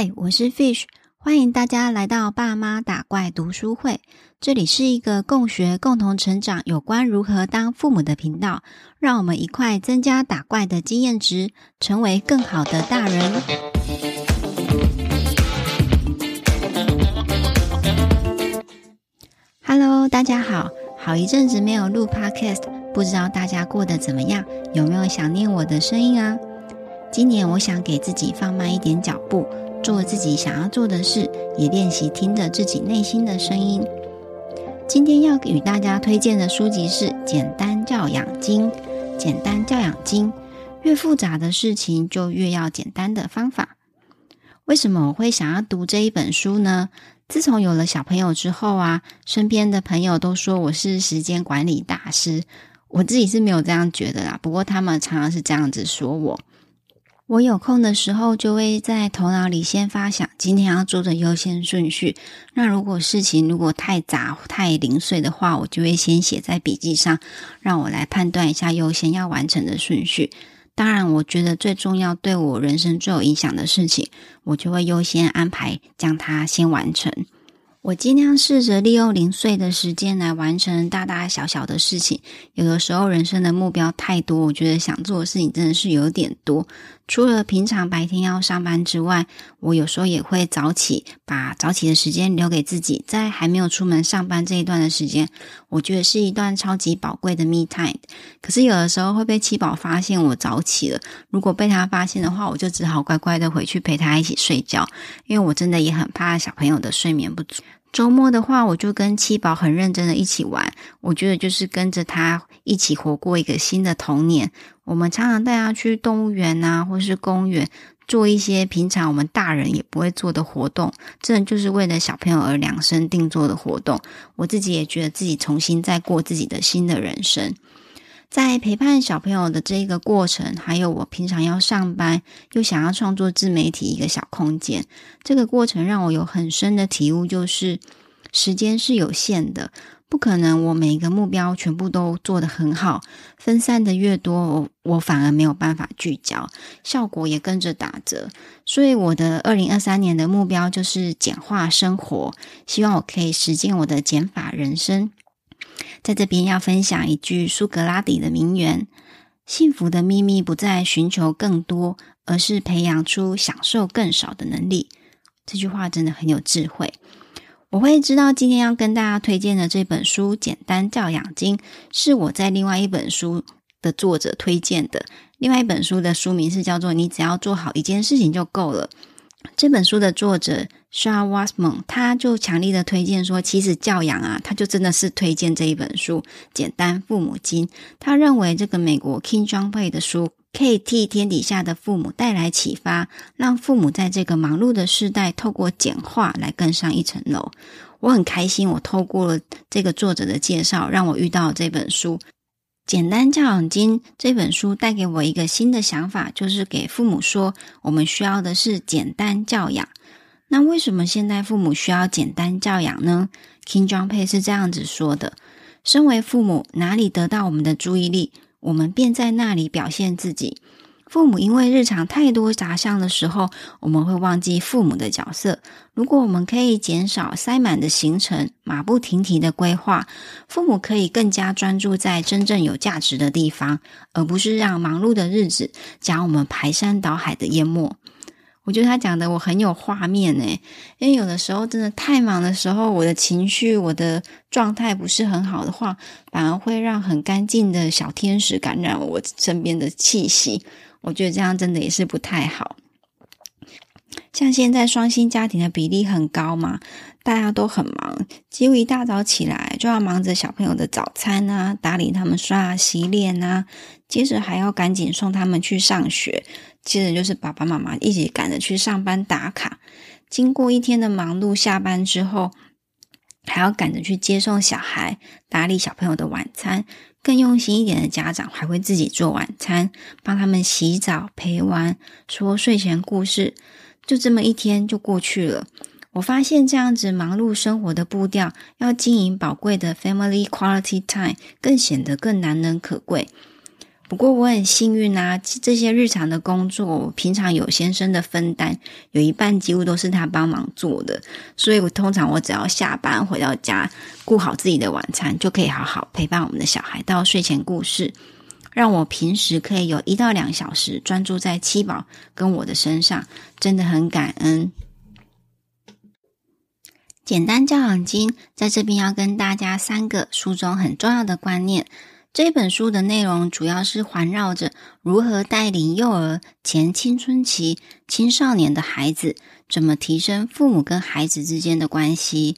嗨，我是 Fish，欢迎大家来到爸妈打怪读书会。这里是一个共学、共同成长有关如何当父母的频道，让我们一块增加打怪的经验值，成为更好的大人。Hello，大家好，好一阵子没有录 Podcast，不知道大家过得怎么样？有没有想念我的声音啊？今年我想给自己放慢一点脚步。做自己想要做的事，也练习听着自己内心的声音。今天要与大家推荐的书籍是《简单教养经》。简单教养经，越复杂的事情就越要简单的方法。为什么我会想要读这一本书呢？自从有了小朋友之后啊，身边的朋友都说我是时间管理大师。我自己是没有这样觉得啦，不过他们常常是这样子说我。我有空的时候，就会在头脑里先发想今天要做的优先顺序。那如果事情如果太杂太零碎的话，我就会先写在笔记上，让我来判断一下优先要完成的顺序。当然，我觉得最重要、对我人生最有影响的事情，我就会优先安排将它先完成。我尽量试着利用零碎的时间来完成大大小小的事情。有的时候，人生的目标太多，我觉得想做的事情真的是有点多。除了平常白天要上班之外，我有时候也会早起，把早起的时间留给自己，在还没有出门上班这一段的时间，我觉得是一段超级宝贵的 me time。可是有的时候会被七宝发现我早起了，如果被他发现的话，我就只好乖乖的回去陪他一起睡觉，因为我真的也很怕小朋友的睡眠不足。周末的话，我就跟七宝很认真的一起玩。我觉得就是跟着他一起活过一个新的童年。我们常常带他去动物园啊，或是公园，做一些平常我们大人也不会做的活动。这就是为了小朋友而量身定做的活动。我自己也觉得自己重新再过自己的新的人生。在陪伴小朋友的这个过程，还有我平常要上班，又想要创作自媒体一个小空间，这个过程让我有很深的体悟，就是时间是有限的，不可能我每一个目标全部都做得很好，分散的越多，我我反而没有办法聚焦，效果也跟着打折。所以我的二零二三年的目标就是简化生活，希望我可以实践我的减法人生。在这边要分享一句苏格拉底的名言：“幸福的秘密不在寻求更多，而是培养出享受更少的能力。”这句话真的很有智慧。我会知道今天要跟大家推荐的这本书《简单教养经》，是我在另外一本书的作者推荐的。另外一本书的书名是叫做《你只要做好一件事情就够了》。这本书的作者 s h a w a s m a n 他就强力的推荐说，其实教养啊，他就真的是推荐这一本书《简单父母经》。他认为这个美国 King John Pei 的书可以替天底下的父母带来启发，让父母在这个忙碌的时代，透过简化来更上一层楼。我很开心，我透过了这个作者的介绍，让我遇到这本书。简单教养经这本书带给我一个新的想法，就是给父母说，我们需要的是简单教养。那为什么现代父母需要简单教养呢？King John 佩是这样子说的：身为父母，哪里得到我们的注意力，我们便在那里表现自己。父母因为日常太多杂项的时候，我们会忘记父母的角色。如果我们可以减少塞满的行程，马不停蹄的规划，父母可以更加专注在真正有价值的地方，而不是让忙碌的日子将我们排山倒海的淹没。我觉得他讲的我很有画面诶，因为有的时候真的太忙的时候，我的情绪、我的状态不是很好的话，反而会让很干净的小天使感染我身边的气息。我觉得这样真的也是不太好。像现在双薪家庭的比例很高嘛，大家都很忙，几乎一大早起来就要忙着小朋友的早餐啊，打理他们刷牙洗脸啊，接着还要赶紧送他们去上学，接着就是爸爸妈妈一起赶着去上班打卡。经过一天的忙碌，下班之后还要赶着去接送小孩，打理小朋友的晚餐。更用心一点的家长还会自己做晚餐，帮他们洗澡、陪玩、说睡前故事，就这么一天就过去了。我发现这样子忙碌生活的步调，要经营宝贵的 family quality time，更显得更难能可贵。不过我很幸运啊，这些日常的工作，平常有先生的分担，有一半几乎都是他帮忙做的，所以我通常我只要下班回到家，顾好自己的晚餐，就可以好好陪伴我们的小孩到睡前故事，让我平时可以有一到两小时专注在七宝跟我的身上，真的很感恩。简单教养经在这边要跟大家三个书中很重要的观念。这本书的内容主要是环绕着如何带领幼儿、前青春期、青少年的孩子，怎么提升父母跟孩子之间的关系。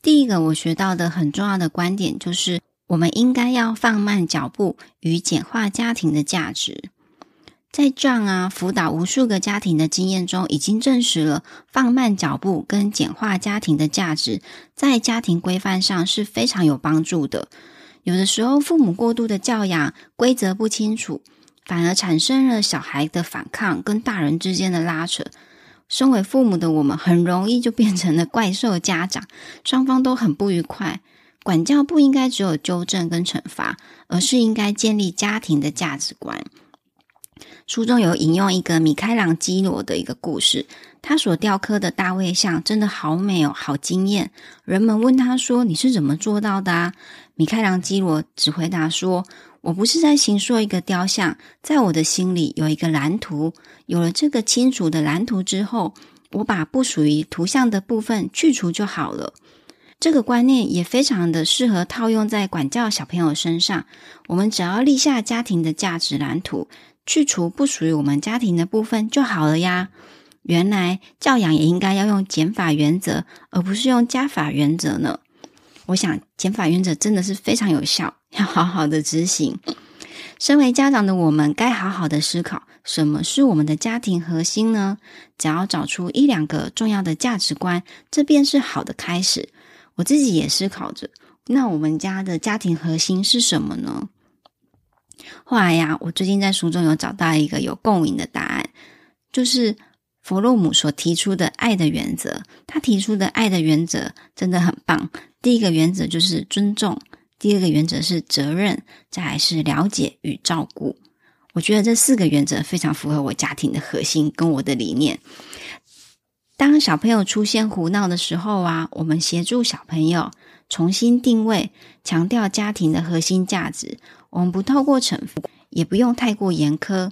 第一个我学到的很重要的观点就是，我们应该要放慢脚步与简化家庭的价值。在 John 啊辅导无数个家庭的经验中，已经证实了放慢脚步跟简化家庭的价值，在家庭规范上是非常有帮助的。有的时候，父母过度的教养，规则不清楚，反而产生了小孩的反抗跟大人之间的拉扯。身为父母的我们，很容易就变成了怪兽家长，双方都很不愉快。管教不应该只有纠正跟惩罚，而是应该建立家庭的价值观。书中有引用一个米开朗基罗的一个故事，他所雕刻的大卫像真的好美哦，好惊艳。人们问他说：“你是怎么做到的啊？”米开朗基罗只回答说：“我不是在形塑一个雕像，在我的心里有一个蓝图。有了这个清楚的蓝图之后，我把不属于图像的部分去除就好了。”这个观念也非常的适合套用在管教小朋友身上。我们只要立下家庭的价值蓝图。去除不属于我们家庭的部分就好了呀。原来教养也应该要用减法原则，而不是用加法原则呢。我想减法原则真的是非常有效，要好好的执行。身为家长的我们，该好好的思考，什么是我们的家庭核心呢？只要找出一两个重要的价值观，这便是好的开始。我自己也思考着，那我们家的家庭核心是什么呢？后来呀，我最近在书中有找到一个有共鸣的答案，就是弗洛姆所提出的爱的原则。他提出的爱的原则真的很棒。第一个原则就是尊重，第二个原则是责任，再来是了解与照顾。我觉得这四个原则非常符合我家庭的核心跟我的理念。当小朋友出现胡闹的时候啊，我们协助小朋友重新定位，强调家庭的核心价值。我们不透过惩罚，也不用太过严苛，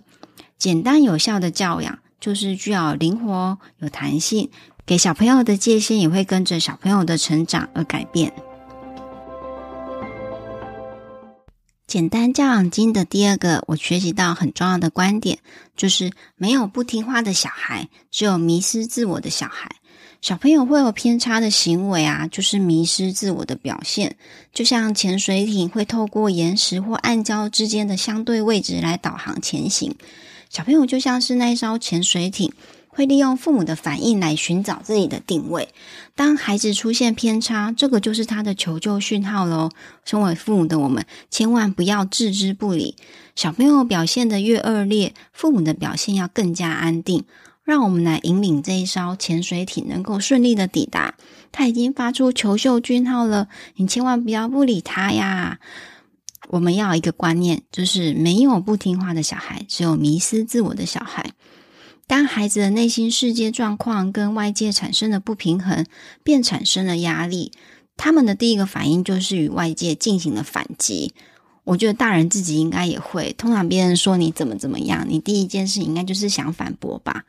简单有效的教养就是具有灵活、有弹性，给小朋友的界限也会跟着小朋友的成长而改变。简单教养经的第二个，我学习到很重要的观点，就是没有不听话的小孩，只有迷失自我的小孩。小朋友会有偏差的行为啊，就是迷失自我的表现。就像潜水艇会透过岩石或暗礁之间的相对位置来导航前行，小朋友就像是那一艘潜水艇，会利用父母的反应来寻找自己的定位。当孩子出现偏差，这个就是他的求救讯号喽。身为父母的我们，千万不要置之不理。小朋友表现得越恶劣，父母的表现要更加安定。让我们来引领这一艘潜水艇能够顺利的抵达。他已经发出求救讯号了，你千万不要不理他呀！我们要一个观念，就是没有不听话的小孩，只有迷失自我的小孩。当孩子的内心世界状况跟外界产生了不平衡，便产生了压力，他们的第一个反应就是与外界进行了反击。我觉得大人自己应该也会，通常别人说你怎么怎么样，你第一件事应该就是想反驳吧。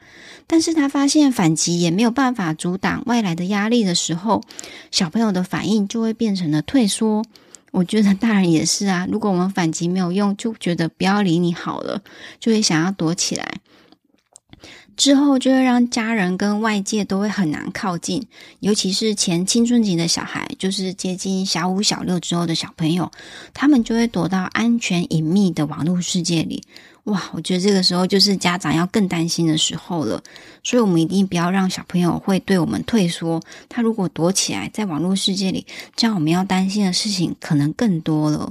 但是他发现反击也没有办法阻挡外来的压力的时候，小朋友的反应就会变成了退缩。我觉得大人也是啊，如果我们反击没有用，就觉得不要理你好了，就会想要躲起来。之后就会让家人跟外界都会很难靠近，尤其是前青春期的小孩，就是接近小五、小六之后的小朋友，他们就会躲到安全隐秘的网络世界里。哇，我觉得这个时候就是家长要更担心的时候了。所以，我们一定不要让小朋友会对我们退缩。他如果躲起来在网络世界里，这样我们要担心的事情可能更多了。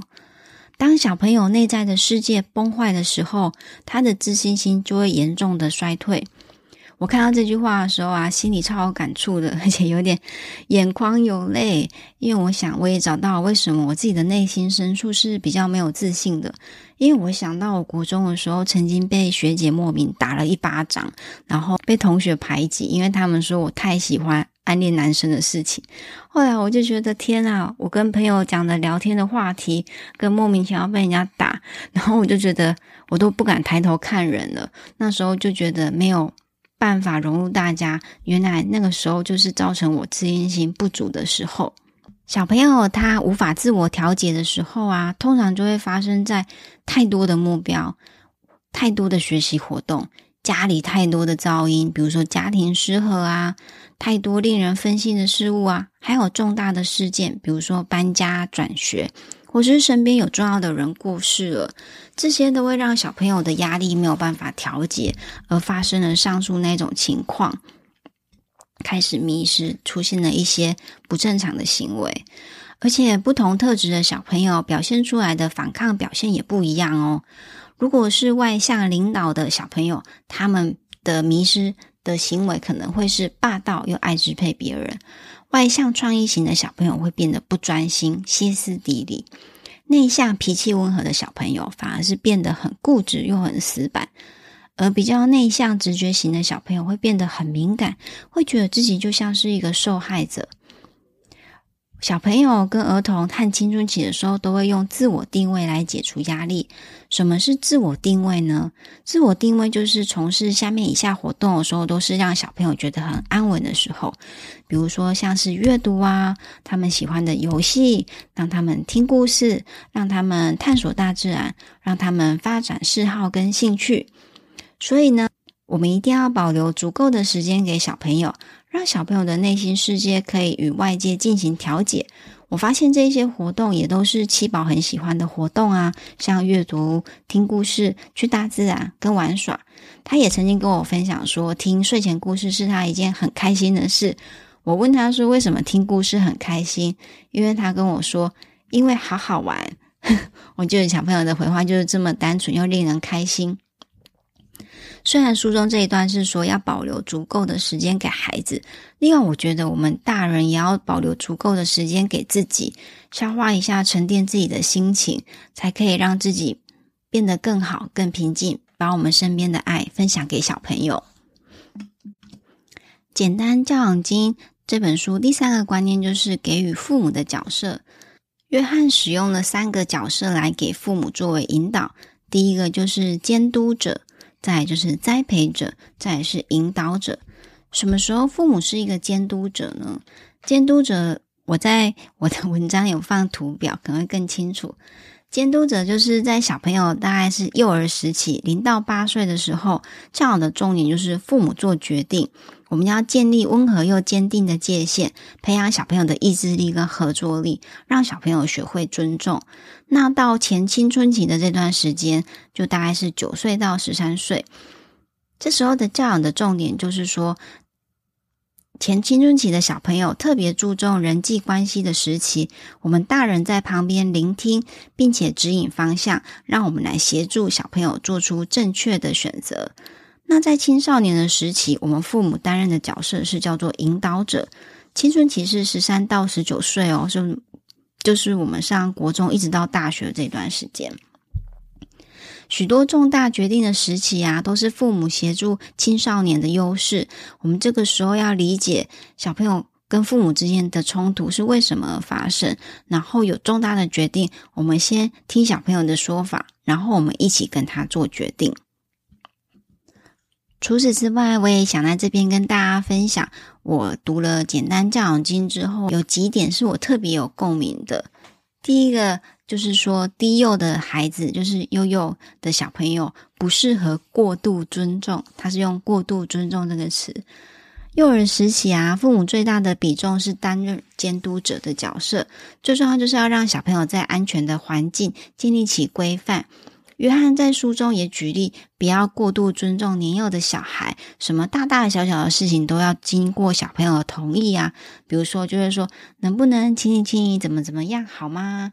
当小朋友内在的世界崩坏的时候，他的自信心就会严重的衰退。我看到这句话的时候啊，心里超有感触的，而且有点眼眶有泪，因为我想我也找到为什么我自己的内心深处是比较没有自信的，因为我想到我国中的时候曾经被学姐莫名打了一巴掌，然后被同学排挤，因为他们说我太喜欢暗恋男生的事情。后来我就觉得天啊，我跟朋友讲的聊天的话题，跟莫名其妙被人家打，然后我就觉得我都不敢抬头看人了。那时候就觉得没有。办法融入大家，原来那个时候就是造成我自信心不足的时候。小朋友他无法自我调节的时候啊，通常就会发生在太多的目标、太多的学习活动、家里太多的噪音，比如说家庭失和啊，太多令人分心的事物啊，还有重大的事件，比如说搬家、转学。或是身边有重要的人过世了，这些都会让小朋友的压力没有办法调节，而发生了上述那种情况，开始迷失，出现了一些不正常的行为，而且不同特质的小朋友表现出来的反抗表现也不一样哦。如果是外向领导的小朋友，他们的迷失的行为可能会是霸道又爱支配别人。外向创意型的小朋友会变得不专心、歇斯底里；内向、脾气温和的小朋友反而是变得很固执又很死板；而比较内向、直觉型的小朋友会变得很敏感，会觉得自己就像是一个受害者。小朋友跟儿童和青春期的时候，都会用自我定位来解除压力。什么是自我定位呢？自我定位就是从事下面以下活动的时候，都是让小朋友觉得很安稳的时候。比如说，像是阅读啊，他们喜欢的游戏，让他们听故事，让他们探索大自然，让他们发展嗜好跟兴趣。所以呢，我们一定要保留足够的时间给小朋友。让小朋友的内心世界可以与外界进行调节。我发现这些活动也都是七宝很喜欢的活动啊，像阅读、听故事、去大自然跟玩耍。他也曾经跟我分享说，听睡前故事是他一件很开心的事。我问他说，为什么听故事很开心？因为他跟我说，因为好好玩。我觉得小朋友的回话就是这么单纯又令人开心。虽然书中这一段是说要保留足够的时间给孩子，另外我觉得我们大人也要保留足够的时间给自己，消化一下，沉淀自己的心情，才可以让自己变得更好、更平静，把我们身边的爱分享给小朋友。简单教养经这本书第三个观念就是给予父母的角色。约翰使用了三个角色来给父母作为引导，第一个就是监督者。再就是栽培者，再来是引导者。什么时候父母是一个监督者呢？监督者，我在我的文章有放图表，可能会更清楚。监督者就是在小朋友大概是幼儿时期，零到八岁的时候，教养的重点就是父母做决定。我们要建立温和又坚定的界限，培养小朋友的意志力跟合作力，让小朋友学会尊重。那到前青春期的这段时间，就大概是九岁到十三岁，这时候的教养的重点就是说，前青春期的小朋友特别注重人际关系的时期，我们大人在旁边聆听，并且指引方向，让我们来协助小朋友做出正确的选择。那在青少年的时期，我们父母担任的角色是叫做引导者。青春期是十三到十九岁哦，就就是我们上国中一直到大学这段时间。许多重大决定的时期啊，都是父母协助青少年的优势。我们这个时候要理解小朋友跟父母之间的冲突是为什么而发生，然后有重大的决定，我们先听小朋友的说法，然后我们一起跟他做决定。除此之外，我也想在这边跟大家分享，我读了《简单教养经》之后，有几点是我特别有共鸣的。第一个就是说，低幼的孩子，就是幼幼的小朋友，不适合过度尊重。他是用“过度尊重”这个词。幼儿时期啊，父母最大的比重是担任监督者的角色，最重要就是要让小朋友在安全的环境建立起规范。约翰在书中也举例，不要过度尊重年幼的小孩，什么大大小小的事情都要经过小朋友的同意啊。比如说，就是说，能不能请你请你怎么怎么样好吗？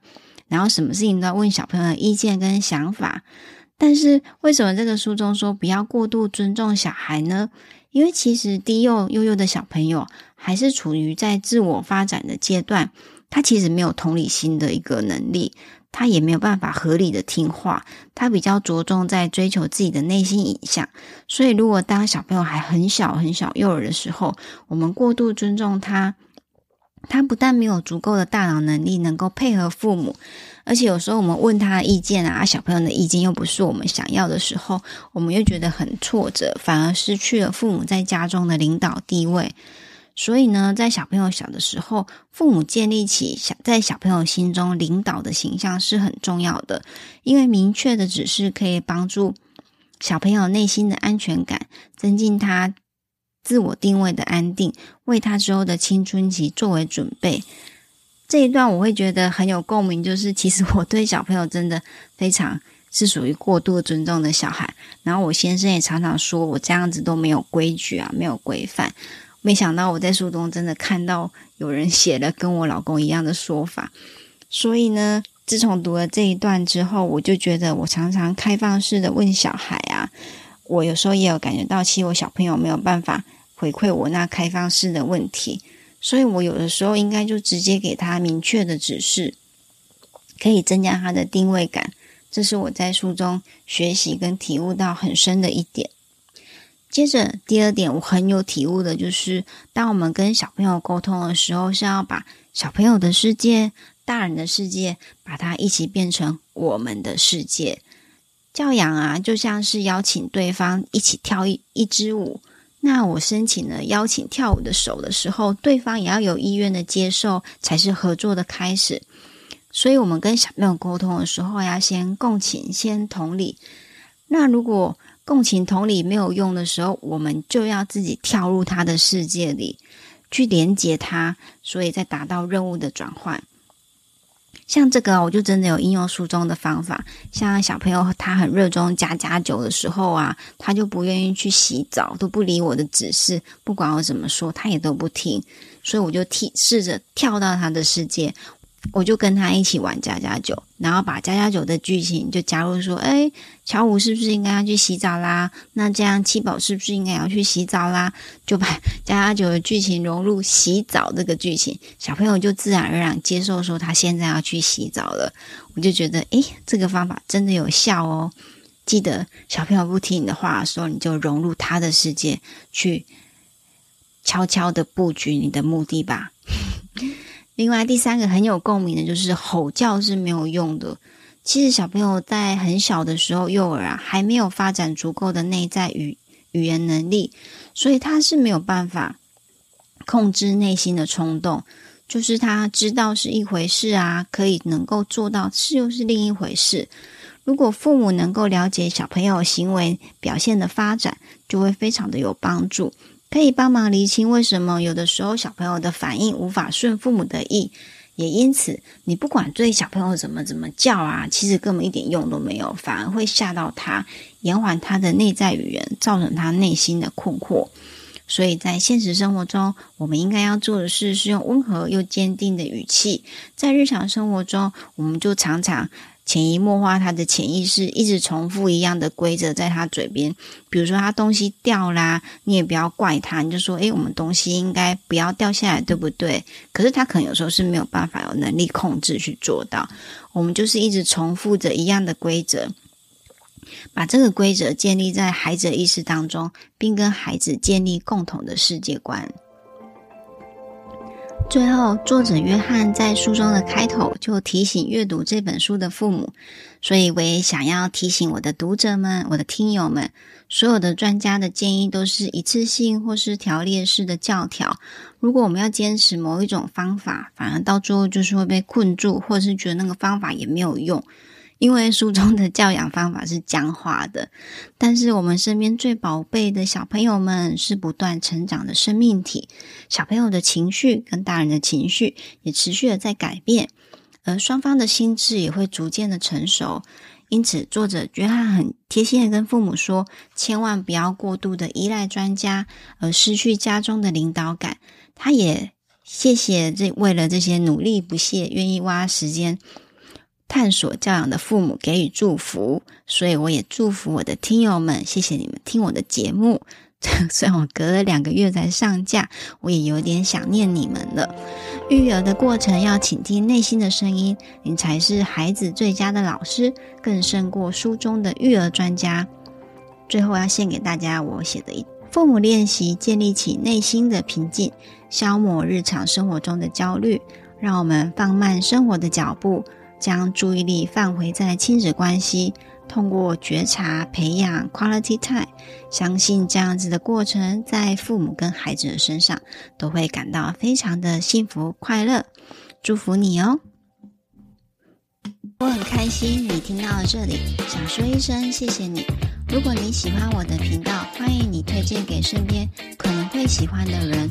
然后什么事情都要问小朋友的意见跟想法。但是为什么这个书中说不要过度尊重小孩呢？因为其实低幼幼幼的小朋友还是处于在自我发展的阶段，他其实没有同理心的一个能力，他也没有办法合理的听话，他比较着重在追求自己的内心影像。所以，如果当小朋友还很小很小幼儿的时候，我们过度尊重他，他不但没有足够的大脑能力能够配合父母。而且有时候我们问他的意见啊，小朋友的意见又不是我们想要的时候，我们又觉得很挫折，反而失去了父母在家中的领导地位。所以呢，在小朋友小的时候，父母建立起小在小朋友心中领导的形象是很重要的，因为明确的指示可以帮助小朋友内心的安全感，增进他自我定位的安定，为他之后的青春期作为准备。这一段我会觉得很有共鸣，就是其实我对小朋友真的非常是属于过度尊重的小孩。然后我先生也常常说我这样子都没有规矩啊，没有规范。没想到我在书中真的看到有人写了跟我老公一样的说法。所以呢，自从读了这一段之后，我就觉得我常常开放式的问小孩啊，我有时候也有感觉到，其实我小朋友没有办法回馈我那开放式的问题。所以我有的时候应该就直接给他明确的指示，可以增加他的定位感。这是我在书中学习跟体悟到很深的一点。接着第二点，我很有体悟的就是，当我们跟小朋友沟通的时候，是要把小朋友的世界、大人的世界，把它一起变成我们的世界。教养啊，就像是邀请对方一起跳一一支舞。那我申请了邀请跳舞的手的时候，对方也要有意愿的接受，才是合作的开始。所以，我们跟小朋友沟通的时候，要先共情，先同理。那如果共情同理没有用的时候，我们就要自己跳入他的世界里，去连接他，所以再达到任务的转换。像这个，我就真的有应用书中的方法。像小朋友他很热衷加加酒的时候啊，他就不愿意去洗澡，都不理我的指示，不管我怎么说，他也都不听。所以我就替试着跳到他的世界。我就跟他一起玩家家酒，然后把家家酒的剧情就加入说：“哎，巧虎是不是应该要去洗澡啦？那这样七宝是不是应该要去洗澡啦？”就把家家酒的剧情融入洗澡这个剧情，小朋友就自然而然接受说他现在要去洗澡了。我就觉得，哎，这个方法真的有效哦。记得小朋友不听你的话的时候，你就融入他的世界去，悄悄的布局你的目的吧。另外，第三个很有共鸣的就是吼叫是没有用的。其实小朋友在很小的时候，幼儿啊还没有发展足够的内在语语言能力，所以他是没有办法控制内心的冲动。就是他知道是一回事啊，可以能够做到是又是另一回事。如果父母能够了解小朋友行为表现的发展，就会非常的有帮助。可以帮忙厘清为什么有的时候小朋友的反应无法顺父母的意，也因此你不管对小朋友怎么怎么叫啊，其实根本一点用都没有，反而会吓到他，延缓他的内在语言，造成他内心的困惑。所以在现实生活中，我们应该要做的事是用温和又坚定的语气，在日常生活中，我们就常常。潜移默化，他的潜意识一直重复一样的规则在他嘴边。比如说，他东西掉啦，你也不要怪他，你就说：“诶，我们东西应该不要掉下来，对不对？”可是他可能有时候是没有办法有能力控制去做到。我们就是一直重复着一样的规则，把这个规则建立在孩子的意识当中，并跟孩子建立共同的世界观。最后，作者约翰在书中的开头就提醒阅读这本书的父母，所以我也想要提醒我的读者们、我的听友们，所有的专家的建议都是一次性或是条列式的教条。如果我们要坚持某一种方法，反而到最后就是会被困住，或是觉得那个方法也没有用。因为书中的教养方法是僵化的，但是我们身边最宝贝的小朋友们是不断成长的生命体，小朋友的情绪跟大人的情绪也持续的在改变，而双方的心智也会逐渐的成熟。因此，作者约翰很贴心的跟父母说，千万不要过度的依赖专家，而失去家中的领导感。他也谢谢这为了这些努力不懈，愿意花时间。探索教养的父母给予祝福，所以我也祝福我的听友们，谢谢你们听我的节目，虽然我隔了两个月才上架，我也有点想念你们了。育儿的过程要倾听内心的声音，你才是孩子最佳的老师，更胜过书中的育儿专家。最后要献给大家我写的一父母练习，建立起内心的平静，消磨日常生活中的焦虑。让我们放慢生活的脚步，将注意力放回在亲子关系。通过觉察培养 quality time，相信这样子的过程，在父母跟孩子的身上都会感到非常的幸福快乐。祝福你哦！我很开心你听到了这里，想说一声谢谢你。如果你喜欢我的频道，欢迎你推荐给身边可能会喜欢的人。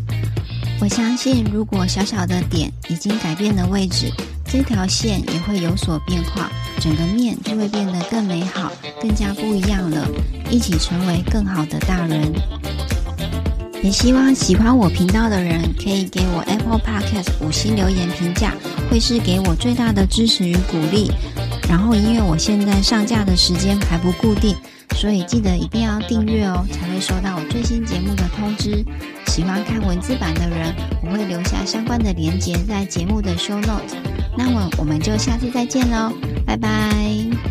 我相信，如果小小的点已经改变了位置。这条线也会有所变化，整个面就会变得更美好，更加不一样了。一起成为更好的大人。也希望喜欢我频道的人可以给我 Apple Podcast 五星留言评价，会是给我最大的支持与鼓励。然后，因为我现在上架的时间还不固定，所以记得一定要订阅哦，才会收到我最新节目的通知。喜欢看文字版的人，我会留下相关的连结在节目的 show note。那么我们就下次再见喽，拜拜。